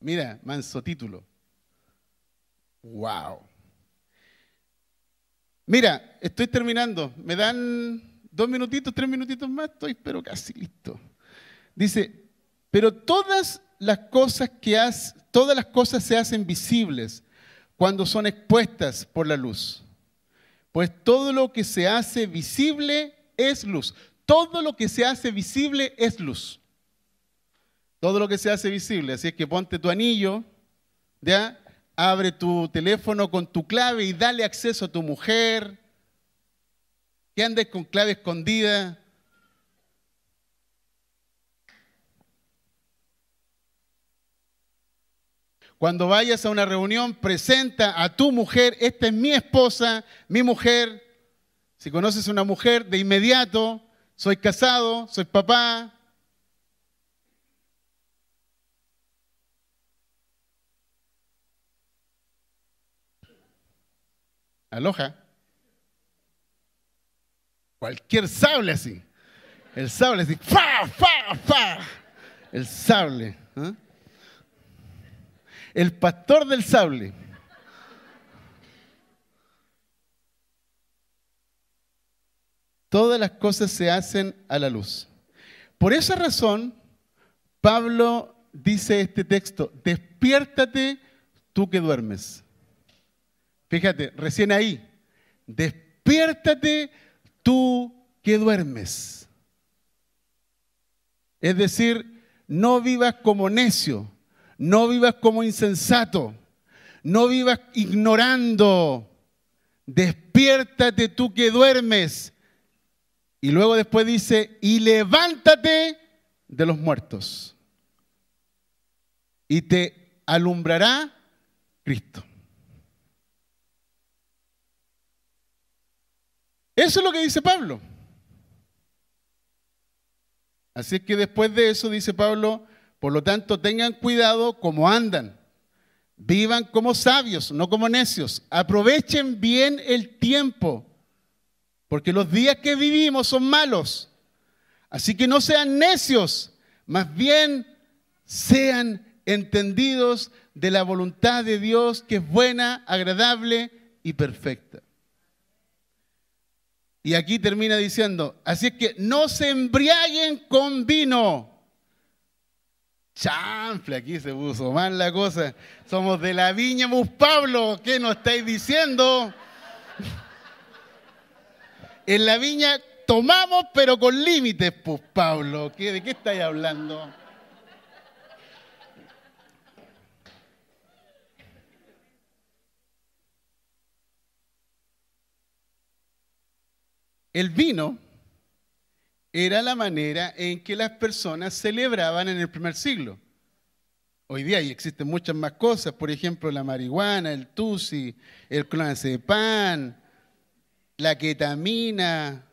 Mira, manso título. Wow. Mira, estoy terminando. ¿Me dan dos minutitos, tres minutitos más? Estoy pero casi listo. Dice, pero todas las cosas que has, todas las cosas se hacen visibles cuando son expuestas por la luz. Pues todo lo que se hace visible es luz. Todo lo que se hace visible es luz. Todo lo que se hace visible. Así es que ponte tu anillo, ¿ya? abre tu teléfono con tu clave y dale acceso a tu mujer, que andes con clave escondida. Cuando vayas a una reunión, presenta a tu mujer, esta es mi esposa, mi mujer. Si conoces a una mujer, de inmediato, soy casado, soy papá, aloja. Cualquier sable así. El sable así. ¡Fa, fa, fa! El sable. ¿eh? El pastor del sable. Todas las cosas se hacen a la luz. Por esa razón, Pablo dice este texto, despiértate tú que duermes. Fíjate, recién ahí, despiértate tú que duermes. Es decir, no vivas como necio, no vivas como insensato, no vivas ignorando. Despiértate tú que duermes. Y luego después dice, y levántate de los muertos. Y te alumbrará Cristo. Eso es lo que dice Pablo. Así es que después de eso dice Pablo, por lo tanto tengan cuidado como andan. Vivan como sabios, no como necios. Aprovechen bien el tiempo, porque los días que vivimos son malos. Así que no sean necios, más bien sean entendidos de la voluntad de Dios que es buena, agradable y perfecta. Y aquí termina diciendo, así es que no se embriaguen con vino. Chanfle, aquí se puso mal la cosa. Somos de la viña Mus Pablo, ¿qué nos estáis diciendo? En la viña tomamos, pero con límites, pues Pablo. ¿De qué estáis hablando? El vino era la manera en que las personas celebraban en el primer siglo. Hoy día existen muchas más cosas, por ejemplo, la marihuana, el tusi, el clonazepam, la ketamina,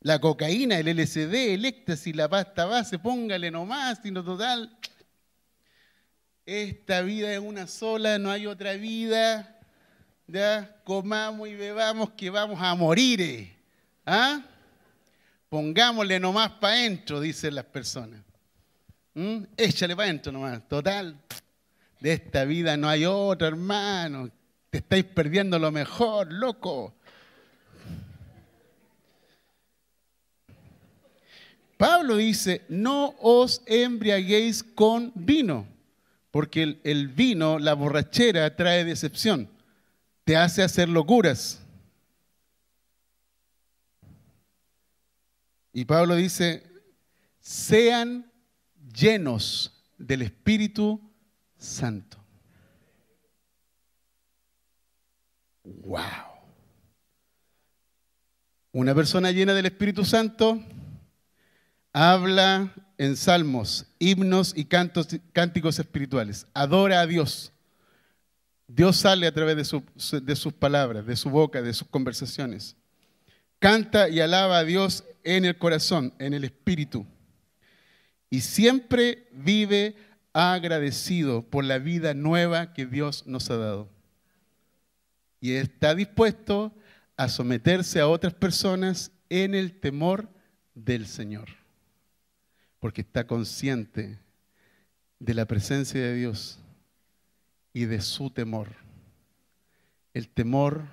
la cocaína, el LSD, el éxtasis, la pasta base, póngale nomás, sino total. Esta vida es una sola, no hay otra vida ya comamos y bebamos que vamos a morir. Eh. ¿Ah? Pongámosle nomás para adentro, dicen las personas. ¿Mm? Échale para adentro nomás. Total, de esta vida no hay otra, hermano. Te estáis perdiendo lo mejor, loco. Pablo dice, no os embriaguéis con vino, porque el vino, la borrachera, trae decepción te hace hacer locuras. Y Pablo dice, sean llenos del Espíritu Santo. ¡Wow! Una persona llena del Espíritu Santo habla en salmos, himnos y cantos, cánticos espirituales. Adora a Dios. Dios sale a través de, sus palabras, de su boca, de sus conversaciones. Canta y alaba a Dios en el corazón, en el espíritu. Y siempre vive agradecido por la vida nueva que Dios nos ha dado. y está dispuesto a someterse a otras personas en el temor del Señor, porque está consciente de la presencia de Dios y de su temor. El temor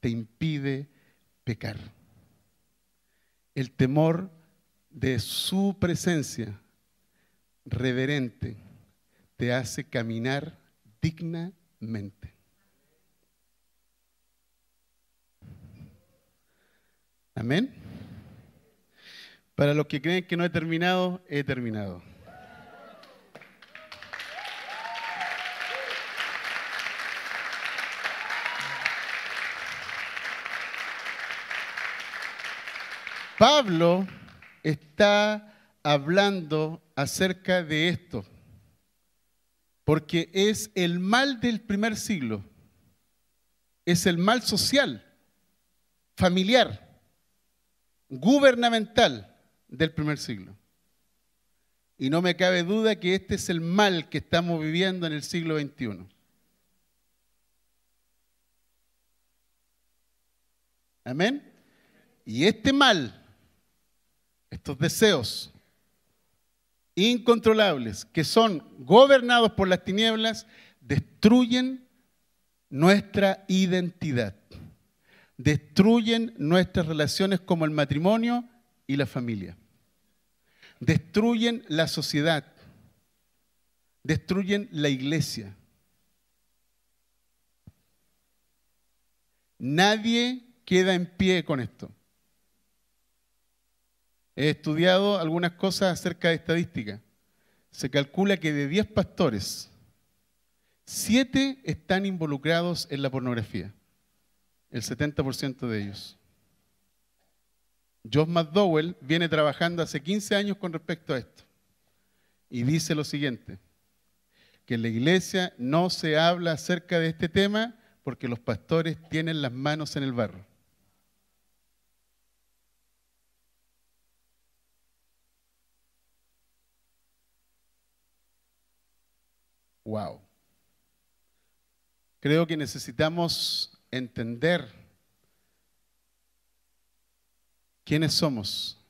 te impide pecar. El temor de su presencia reverente te hace caminar dignamente. Amén. Para los que creen que no he terminado, he terminado. Pablo está hablando acerca de esto, porque es el mal del primer siglo, es el mal social, familiar, gubernamental del primer siglo. Y no me cabe duda que este es el mal que estamos viviendo en el siglo XXI. Amén. Y este mal estos deseos incontrolables que son gobernados por las tinieblas, destruyen nuestra identidad, destruyen nuestras relaciones como el matrimonio y la familia, destruyen la sociedad, destruyen la iglesia. Nadie queda en pie con esto. He estudiado algunas cosas acerca de estadística. Se calcula que de 10 pastores, 7 están involucrados en la pornografía. El 70% de ellos. Josh McDowell viene trabajando hace 15 años con respecto a esto. Y dice lo siguiente, que en la iglesia no se habla acerca de este tema porque los pastores tienen las manos en el barro. Wow. Creo que necesitamos entender quiénes somos,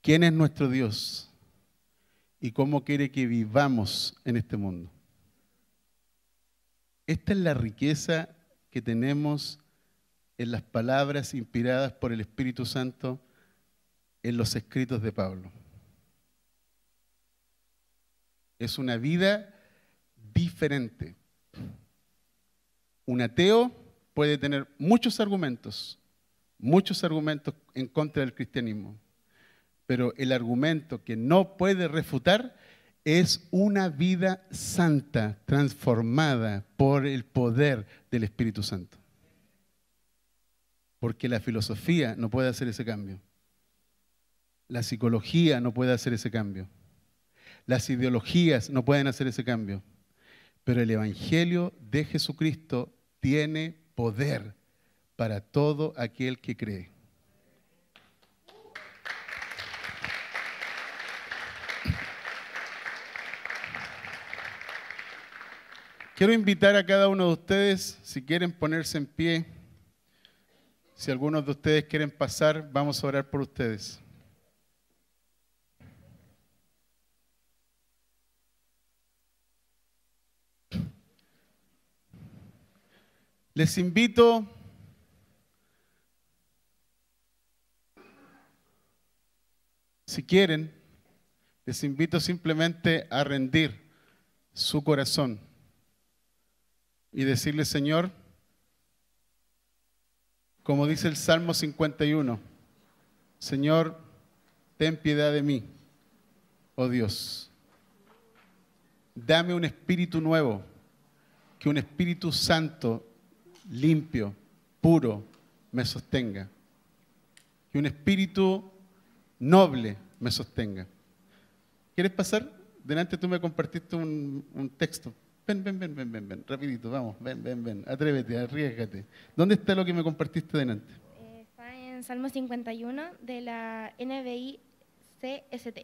quién es nuestro Dios y cómo quiere que vivamos en este mundo. Esta es la riqueza que tenemos en las palabras inspiradas por el Espíritu Santo en los escritos de Pablo es una vida diferente. Un ateo puede tener muchos argumentos, muchos argumentos en contra del cristianismo, pero el argumento que no puede refutar es una vida santa, transformada por el poder del Espíritu Santo. Porque la filosofía no puede hacer ese cambio. La psicología no puede hacer ese cambio. Las ideologías no pueden hacer ese cambio. Pero el Evangelio de Jesucristo tiene poder para todo aquel que cree. Quiero invitar a cada uno de ustedes, si quieren ponerse en pie, si algunos de ustedes quieren pasar, vamos a orar por ustedes. Les invito si quieren, les invito simplemente a rendir su corazón y decirle, Señor, como dice el Salmo 51, Señor, ten piedad de mí, oh Dios. Dame un espíritu nuevo, que un espíritu santo limpio, puro, me sostenga. Que un espíritu noble me sostenga. ¿Quieres pasar? Delante tú me compartiste un, texto. Ven, ven, ven, ven, ven, ven, rapidito, vamos, ven, ven, ven, atrévete, arriesgate. ¿Dónde está lo que me compartiste delante? Está en Salmo 51 de la NBI CST.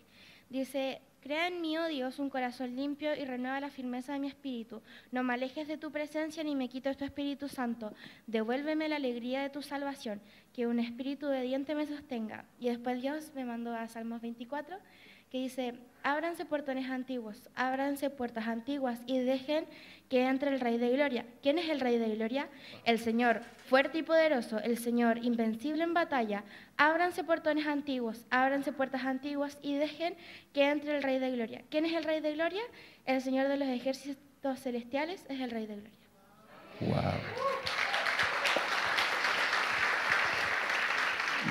Dice, Crea en mí, oh Dios, un corazón limpio y renueva la firmeza de mi espíritu. No me alejes de tu presencia ni me quites tu Espíritu Santo. Devuélveme la alegría de tu salvación, que un espíritu obediente me sostenga. Y después Dios me mandó a Salmos 24, que dice, ábranse portones antiguos, ábranse puertas antiguas y dejen que entre el Rey de Gloria. ¿Quién es el Rey de Gloria? El Señor fuerte y poderoso, el Señor invencible en batalla. Ábranse portones antiguos, ábranse puertas antiguas y dejen que entre el Rey de Gloria. ¿Quién es el Rey de Gloria? El Señor de los ejércitos celestiales es el Rey de Gloria. Wow.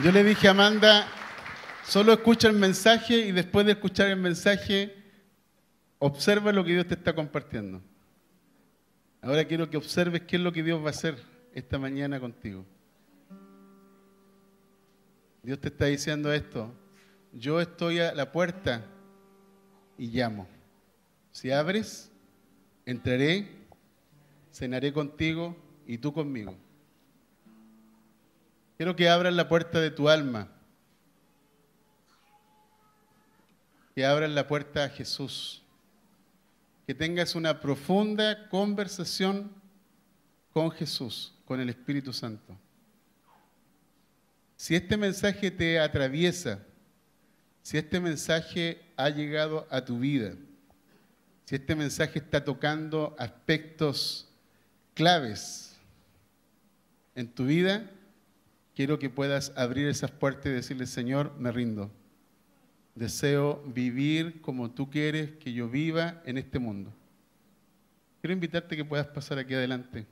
Yo le dije a Amanda, Solo escucha el mensaje y después de escuchar el mensaje, observa lo que Dios te está compartiendo. Ahora quiero que observes qué es lo que Dios va a hacer esta mañana contigo. Dios te está diciendo esto. Yo estoy a la puerta y llamo. Si abres, entraré, cenaré contigo y tú conmigo. Quiero que abras la puerta de tu alma que abras la puerta a Jesús, que tengas una profunda conversación con Jesús, con el Espíritu Santo. Si este mensaje te atraviesa, si este mensaje ha llegado a tu vida, si este mensaje está tocando aspectos claves en tu vida, quiero que puedas abrir esas puertas y decirle, Señor, me rindo. Deseo vivir como tú quieres que yo viva en este mundo. Quiero invitarte que puedas pasar aquí adelante.